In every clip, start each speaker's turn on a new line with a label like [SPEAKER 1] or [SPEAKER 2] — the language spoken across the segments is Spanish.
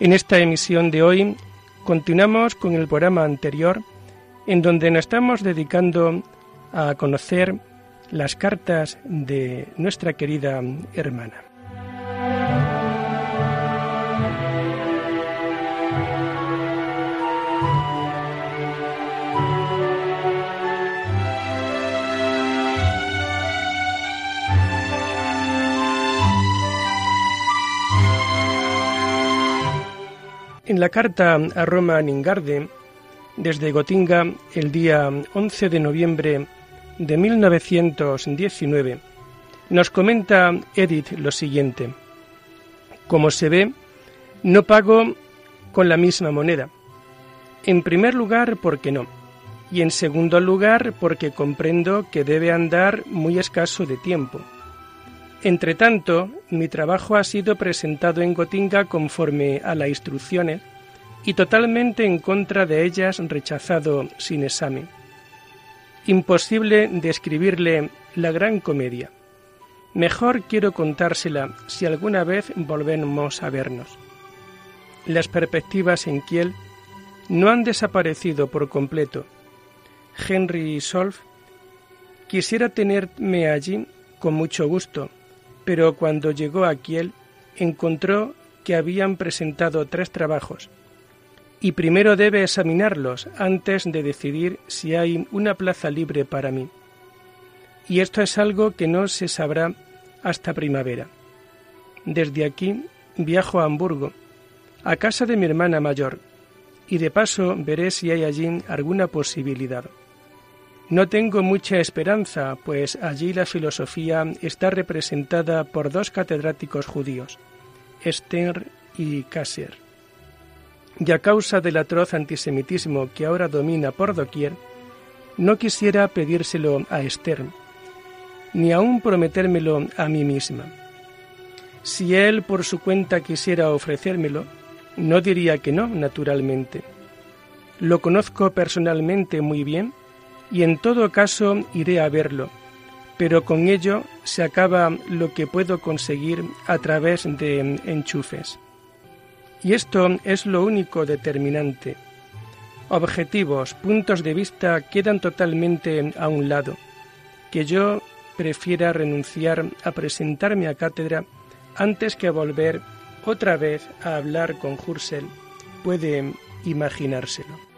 [SPEAKER 1] En esta emisión de hoy continuamos con el programa anterior, en donde nos estamos dedicando a conocer las cartas de nuestra querida hermana. En la carta a Roma Ningarde, desde Gotinga, el día 11 de noviembre de 1919, nos comenta Edith lo siguiente. Como se ve, no pago con la misma moneda. En primer lugar, porque no. Y en segundo lugar, porque comprendo que debe andar muy escaso de tiempo. Entretanto, mi trabajo ha sido presentado en Gotinga conforme a las instrucciones y totalmente en contra de ellas rechazado sin examen. Imposible describirle la gran comedia. Mejor quiero contársela si alguna vez volvemos a vernos. Las perspectivas en Kiel no han desaparecido por completo. Henry Solf quisiera tenerme allí con mucho gusto, pero cuando llegó a Kiel encontró que habían presentado tres trabajos y primero debe examinarlos antes de decidir si hay una plaza libre para mí. Y esto es algo que no se sabrá hasta primavera. Desde aquí viajo a Hamburgo, a casa de mi hermana mayor, y de paso veré si hay allí alguna posibilidad. No tengo mucha esperanza, pues allí la filosofía está representada por dos catedráticos judíos, Esther y Kasser. Y a causa del atroz antisemitismo que ahora domina por doquier, no quisiera pedírselo a Esther, ni aun prometérmelo a mí misma. Si él por su cuenta quisiera ofrecérmelo, no diría que no, naturalmente. Lo conozco personalmente muy bien y en todo caso iré a verlo, pero con ello se acaba lo que puedo conseguir a través de enchufes. Y esto es lo único determinante. Objetivos, puntos de vista quedan totalmente a un lado. Que yo prefiera renunciar a presentarme a cátedra antes que volver otra vez a hablar con Hursel puede imaginárselo.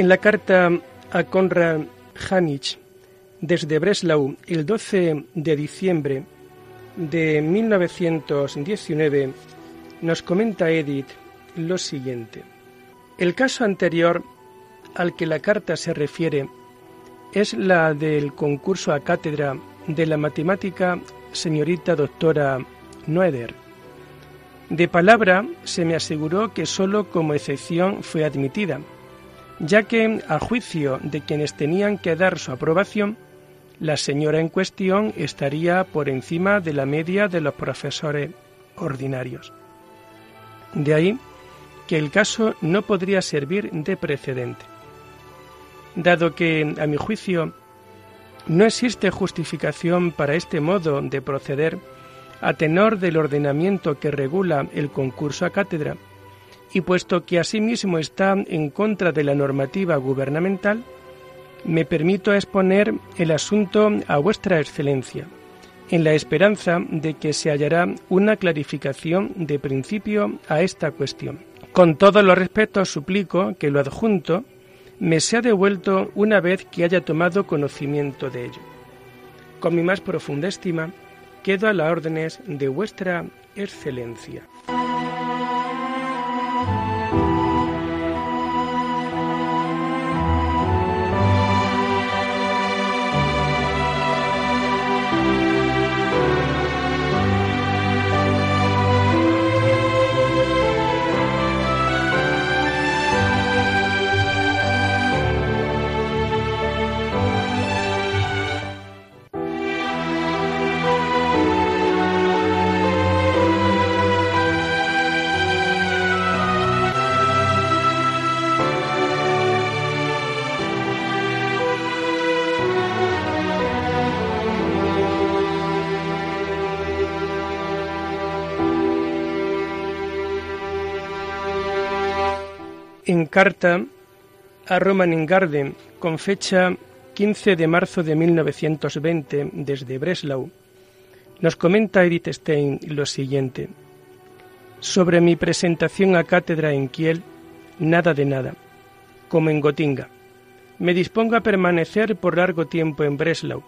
[SPEAKER 1] En la carta a Konrad Hanich desde Breslau el 12 de diciembre de 1919 nos comenta Edith lo siguiente. El caso anterior al que la carta se refiere es la del concurso a cátedra de la matemática señorita doctora Noeder. De palabra se me aseguró que sólo como excepción fue admitida, ya que, a juicio de quienes tenían que dar su aprobación, la señora en cuestión estaría por encima de la media de los profesores ordinarios. De ahí que el caso no podría servir de precedente. Dado que, a mi juicio, no existe justificación para este modo de proceder a tenor del ordenamiento que regula el concurso a cátedra, y puesto que asimismo está en contra de la normativa gubernamental, me permito exponer el asunto a vuestra excelencia, en la esperanza de que se hallará una clarificación de principio a esta cuestión. Con todos los respetos suplico que lo adjunto me sea devuelto una vez que haya tomado conocimiento de ello. Con mi más profunda estima, quedo a las órdenes de vuestra excelencia. En carta a Roman Garden con fecha 15 de marzo de 1920 desde Breslau, nos comenta Edith Stein lo siguiente. Sobre mi presentación a cátedra en Kiel, nada de nada, como en Gotinga. Me dispongo a permanecer por largo tiempo en Breslau.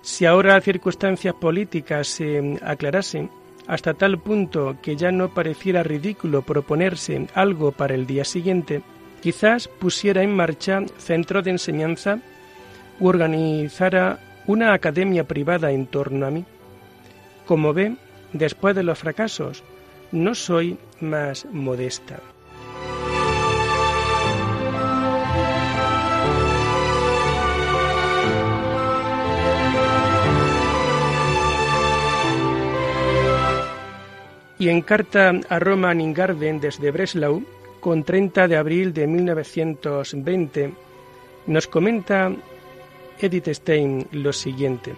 [SPEAKER 1] Si ahora las circunstancias políticas se aclarasen, hasta tal punto que ya no pareciera ridículo proponerse algo para el día siguiente, quizás pusiera en marcha centro de enseñanza u organizara una academia privada en torno a mí. Como ve, después de los fracasos, no soy más modesta. Y en carta a Roma Ingarden desde Breslau, con 30 de abril de 1920, nos comenta Edith Stein lo siguiente.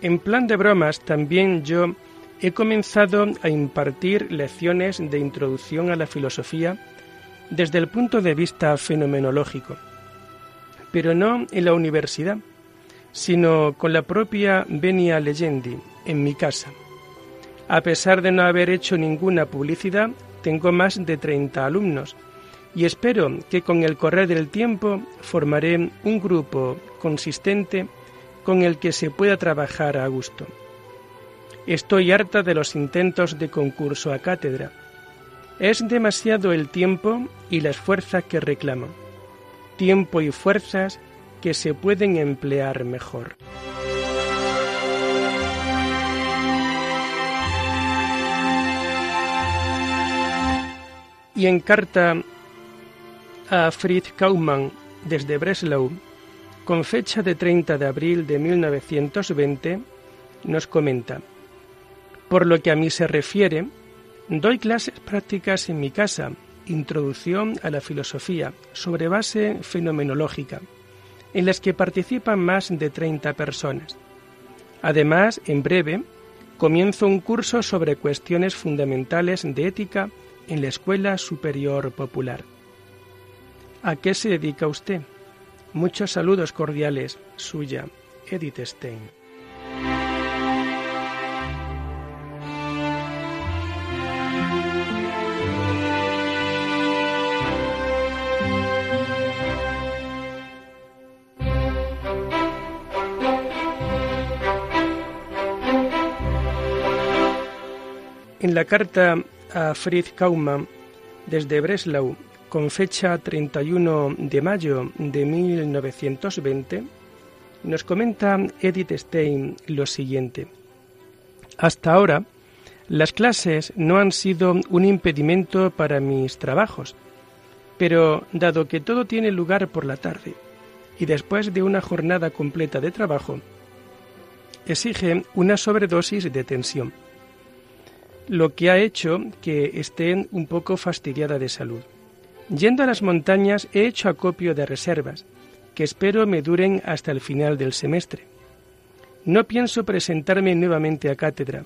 [SPEAKER 1] En plan de bromas, también yo he comenzado a impartir lecciones de introducción a la filosofía desde el punto de vista fenomenológico, pero no en la universidad, sino con la propia Venia Legendi, en mi casa. A pesar de no haber hecho ninguna publicidad, tengo más de 30 alumnos y espero que con el correr del tiempo formaré un grupo consistente con el que se pueda trabajar a gusto. Estoy harta de los intentos de concurso a cátedra. Es demasiado el tiempo y las fuerzas que reclamo. Tiempo y fuerzas que se pueden emplear mejor. Y en carta a Fritz Kaumann desde Breslau, con fecha de 30 de abril de 1920, nos comenta, por lo que a mí se refiere, doy clases prácticas en mi casa, Introducción a la Filosofía, sobre base fenomenológica, en las que participan más de 30 personas. Además, en breve, comienzo un curso sobre cuestiones fundamentales de ética en la Escuela Superior Popular. ¿A qué se dedica usted? Muchos saludos cordiales, suya, Edith Stein. En la carta a Fritz Kaumann desde Breslau con fecha 31 de mayo de 1920, nos comenta Edith Stein lo siguiente. Hasta ahora, las clases no han sido un impedimento para mis trabajos, pero dado que todo tiene lugar por la tarde y después de una jornada completa de trabajo, exige una sobredosis de tensión lo que ha hecho que estén un poco fastidiada de salud. Yendo a las montañas he hecho acopio de reservas, que espero me duren hasta el final del semestre. No pienso presentarme nuevamente a cátedra.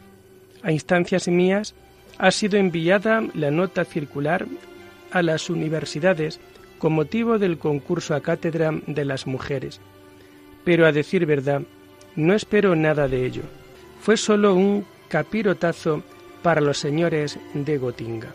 [SPEAKER 1] A instancias mías ha sido enviada la nota circular a las universidades con motivo del concurso a cátedra de las mujeres. Pero a decir verdad, no espero nada de ello. Fue solo un capirotazo para los señores de Gotinga.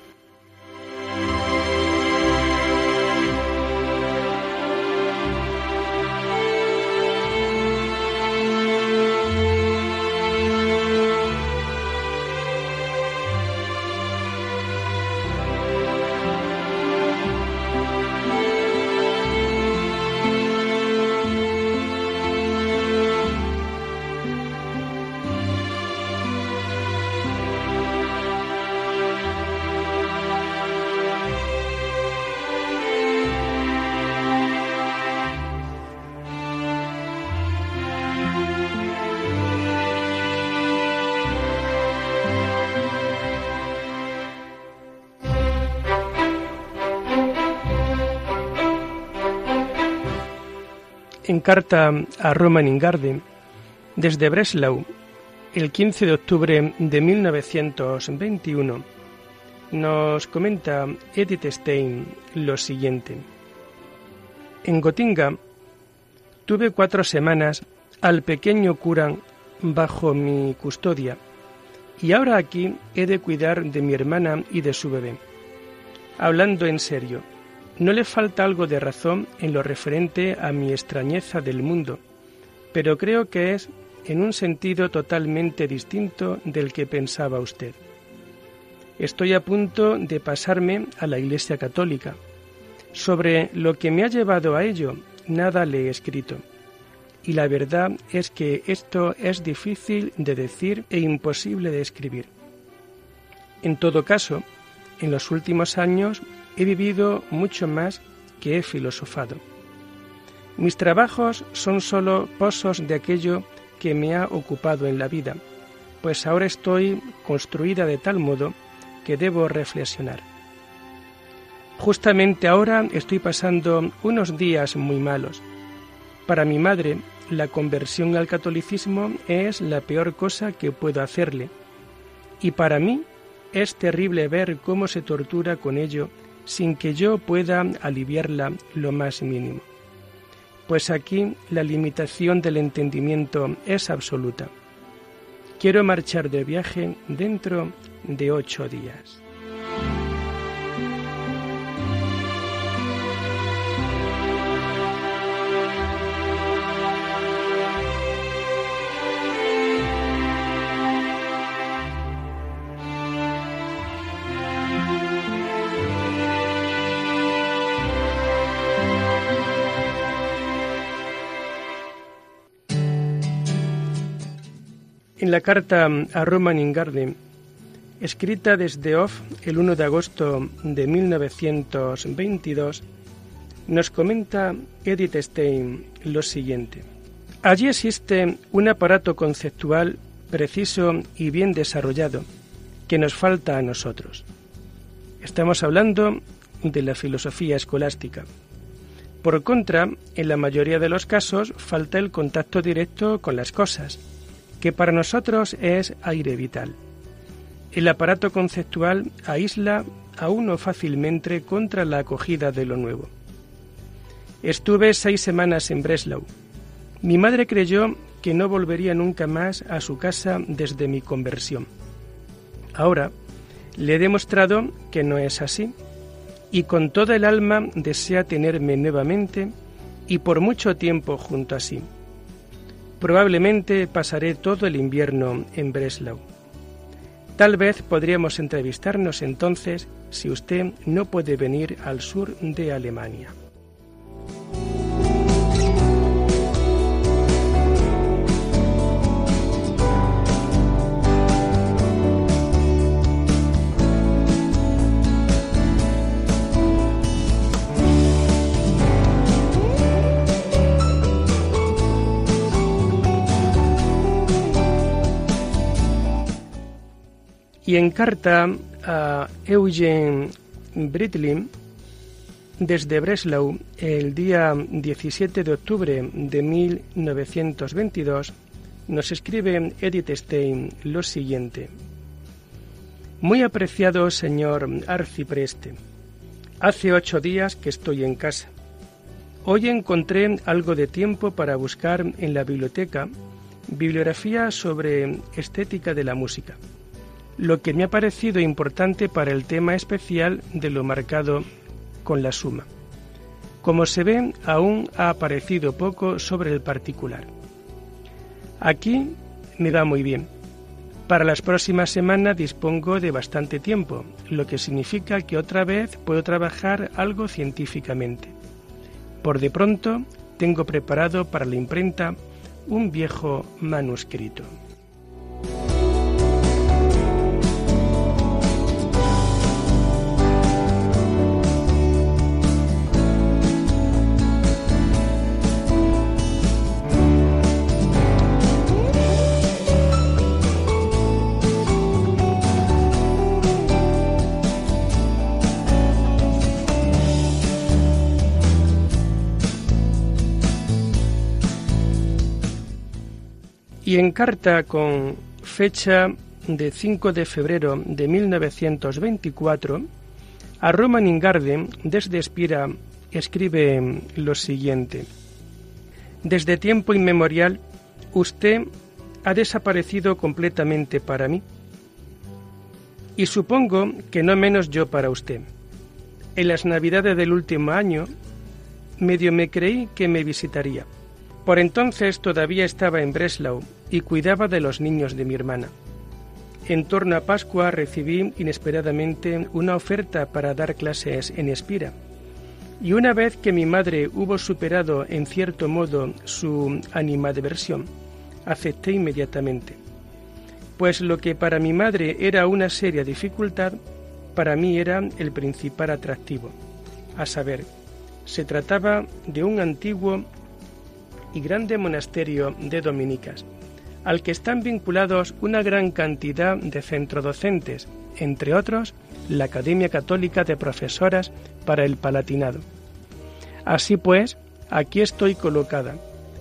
[SPEAKER 1] En carta a Roman Ingarde desde Breslau el 15 de octubre de 1921 nos comenta Edith Stein lo siguiente. En Gotinga tuve cuatro semanas al pequeño cura bajo mi custodia y ahora aquí he de cuidar de mi hermana y de su bebé. Hablando en serio, no le falta algo de razón en lo referente a mi extrañeza del mundo, pero creo que es en un sentido totalmente distinto del que pensaba usted. Estoy a punto de pasarme a la Iglesia Católica. Sobre lo que me ha llevado a ello, nada le he escrito. Y la verdad es que esto es difícil de decir e imposible de escribir. En todo caso, en los últimos años he vivido mucho más que he filosofado. Mis trabajos son sólo pozos de aquello que me ha ocupado en la vida, pues ahora estoy construida de tal modo que debo reflexionar. Justamente ahora estoy pasando unos días muy malos. Para mi madre, la conversión al catolicismo es la peor cosa que puedo hacerle. Y para mí es terrible ver cómo se tortura con ello sin que yo pueda aliviarla lo más mínimo. Pues aquí la limitación del entendimiento es absoluta. Quiero marchar de viaje dentro de ocho días. En la carta a Roman Ingarde, escrita desde Off el 1 de agosto de 1922, nos comenta Edith Stein lo siguiente. Allí existe un aparato conceptual preciso y bien desarrollado que nos falta a nosotros. Estamos hablando de la filosofía escolástica. Por contra, en la mayoría de los casos falta el contacto directo con las cosas, que para nosotros es aire vital. El aparato conceptual aísla a uno fácilmente contra la acogida de lo nuevo. Estuve seis semanas en Breslau. Mi madre creyó que no volvería nunca más a su casa desde mi conversión. Ahora le he demostrado que no es así y con toda el alma desea tenerme nuevamente y por mucho tiempo junto a sí. Probablemente pasaré todo el invierno en Breslau. Tal vez podríamos entrevistarnos entonces si usted no puede venir al sur de Alemania. Y en carta a Eugen Britlin desde Breslau el día 17 de octubre de 1922 nos escribe Edith Stein lo siguiente. Muy apreciado señor Arcipreste, hace ocho días que estoy en casa. Hoy encontré algo de tiempo para buscar en la biblioteca bibliografía sobre estética de la música lo que me ha parecido importante para el tema especial de lo marcado con la suma. Como se ve, aún ha aparecido poco sobre el particular. Aquí me va muy bien. Para las próximas semanas dispongo de bastante tiempo, lo que significa que otra vez puedo trabajar algo científicamente. Por de pronto, tengo preparado para la imprenta un viejo manuscrito. Y en carta con fecha de 5 de febrero de 1924, a Roman Ingarden, desde Espira, escribe lo siguiente. Desde tiempo inmemorial, usted ha desaparecido completamente para mí. Y supongo que no menos yo para usted. En las navidades del último año, medio me creí que me visitaría. Por entonces todavía estaba en Breslau y cuidaba de los niños de mi hermana. En torno a Pascua recibí inesperadamente una oferta para dar clases en Espira. Y una vez que mi madre hubo superado en cierto modo su animadversión, acepté inmediatamente. Pues lo que para mi madre era una seria dificultad, para mí era el principal atractivo. A saber, se trataba de un antiguo y grande monasterio de dominicas, al que están vinculados una gran cantidad de centrodocentes, entre otros la Academia Católica de Profesoras para el Palatinado. Así pues, aquí estoy colocada.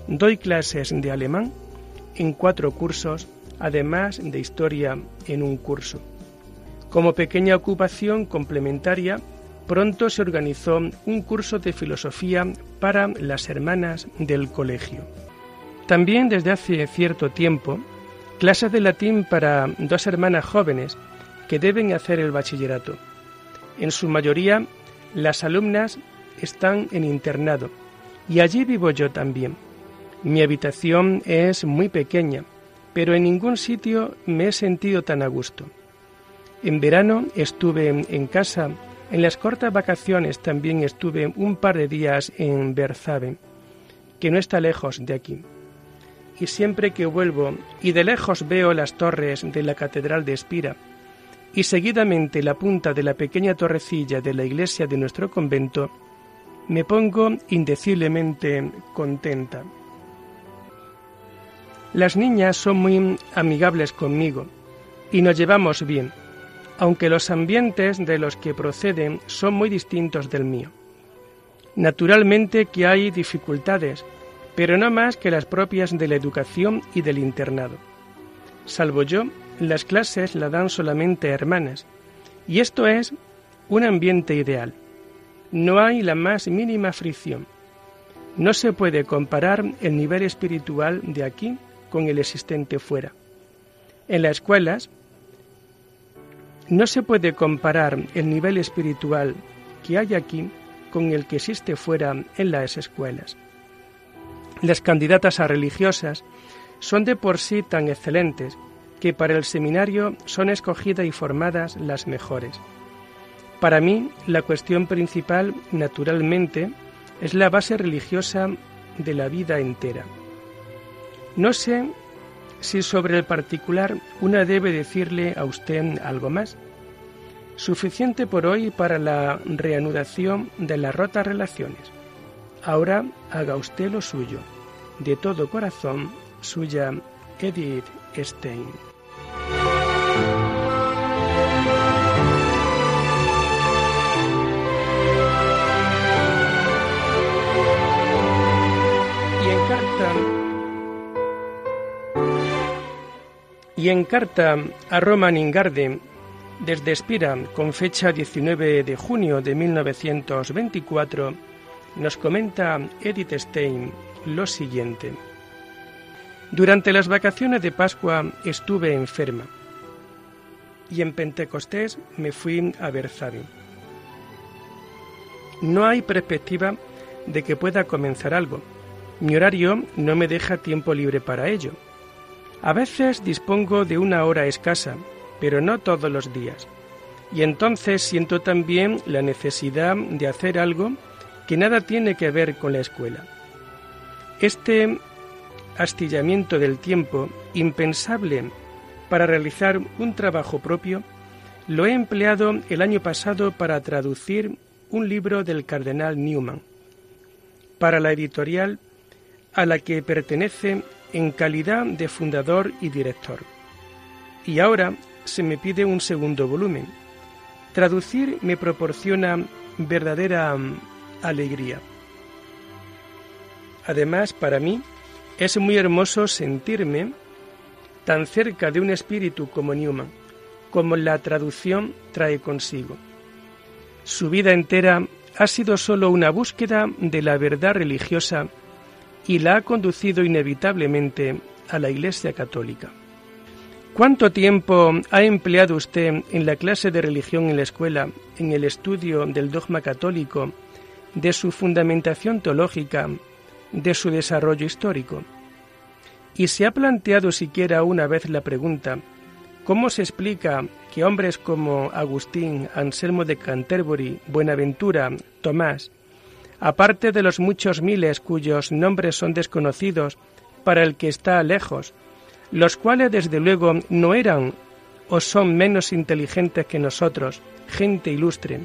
[SPEAKER 1] Doy clases de alemán en cuatro cursos, además de historia en un curso. Como pequeña ocupación complementaria, pronto se organizó un curso de filosofía para las hermanas del colegio. También desde hace cierto tiempo, clases de latín para dos hermanas jóvenes que deben hacer el bachillerato. En su mayoría, las alumnas están en internado y allí vivo yo también. Mi habitación es muy pequeña, pero en ningún sitio me he sentido tan a gusto. En verano estuve en casa, en las cortas vacaciones también estuve un par de días en Berzabe, que no está lejos de aquí. Y siempre que vuelvo y de lejos veo las torres de la Catedral de Espira, y seguidamente la punta de la pequeña torrecilla de la iglesia de nuestro convento, me pongo indeciblemente contenta. Las niñas son muy amigables conmigo y nos llevamos bien, aunque los ambientes de los que proceden son muy distintos del mío. Naturalmente que hay dificultades, pero no más que las propias de la educación y del internado. Salvo yo, las clases la dan solamente hermanas, y esto es un ambiente ideal. No hay la más mínima fricción. No se puede comparar el nivel espiritual de aquí con el existente fuera. En las escuelas no se puede comparar el nivel espiritual que hay aquí con el que existe fuera en las escuelas. Las candidatas a religiosas son de por sí tan excelentes que para el seminario son escogidas y formadas las mejores. Para mí, la cuestión principal, naturalmente, es la base religiosa de la vida entera. No sé si sobre el particular una debe decirle a usted algo más. Suficiente por hoy para la reanudación de las rotas relaciones. Ahora haga usted lo suyo. De todo corazón, suya Edith Stein. Y en a Roman Ingarde, desde Espira, con fecha 19 de junio de 1924, nos comenta Edith Stein lo siguiente. Durante las vacaciones de Pascua estuve enferma y en Pentecostés me fui a Berzabé. No hay perspectiva de que pueda comenzar algo. Mi horario no me deja tiempo libre para ello a veces dispongo de una hora escasa, pero no todos los días. Y entonces siento también la necesidad de hacer algo que nada tiene que ver con la escuela. Este astillamiento del tiempo, impensable para realizar un trabajo propio, lo he empleado el año pasado para traducir un libro del cardenal Newman, para la editorial a la que pertenece en calidad de fundador y director. Y ahora se me pide un segundo volumen. Traducir me proporciona verdadera mm, alegría. Además, para mí es muy hermoso sentirme tan cerca de un espíritu como Newman, como la traducción trae consigo. Su vida entera ha sido sólo una búsqueda de la verdad religiosa y la ha conducido inevitablemente a la Iglesia Católica. ¿Cuánto tiempo ha empleado usted en la clase de religión en la escuela, en el estudio del dogma católico, de su fundamentación teológica, de su desarrollo histórico? ¿Y se ha planteado siquiera una vez la pregunta, ¿cómo se explica que hombres como Agustín, Anselmo de Canterbury, Buenaventura, Tomás, aparte de los muchos miles cuyos nombres son desconocidos para el que está lejos, los cuales desde luego no eran o son menos inteligentes que nosotros, gente ilustre,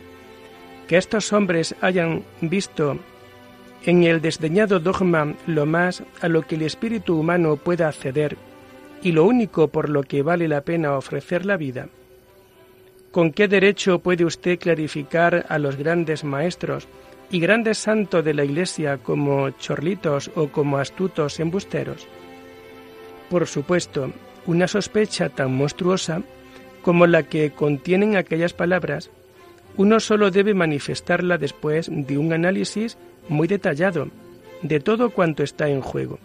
[SPEAKER 1] que estos hombres hayan visto en el desdeñado dogma lo más a lo que el espíritu humano pueda acceder y lo único por lo que vale la pena ofrecer la vida? ¿Con qué derecho puede usted clarificar a los grandes maestros y grandes santos de la Iglesia como chorlitos o como astutos embusteros? Por supuesto, una sospecha tan monstruosa como la que contienen aquellas palabras, uno solo debe manifestarla después de un análisis muy detallado de todo cuanto está en juego.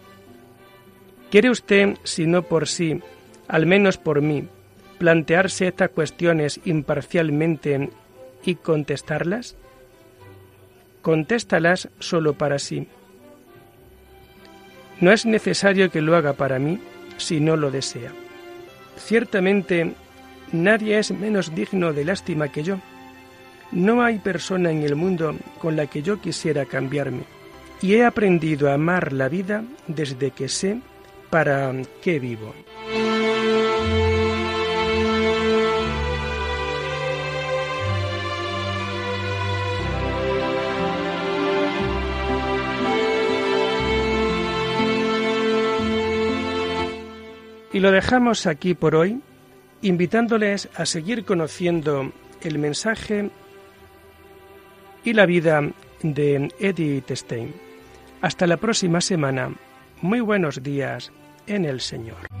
[SPEAKER 1] ¿Quiere usted, si no por sí, al menos por mí, plantearse estas cuestiones imparcialmente y contestarlas? Contéstalas solo para sí. No es necesario que lo haga para mí si no lo desea. Ciertamente, nadie es menos digno de lástima que yo. No hay persona en el mundo con la que yo quisiera cambiarme. Y he aprendido a amar la vida desde que sé para qué vivo. Lo dejamos aquí por hoy, invitándoles a seguir conociendo el mensaje y la vida de Edith Stein. Hasta la próxima semana. Muy buenos días en el Señor.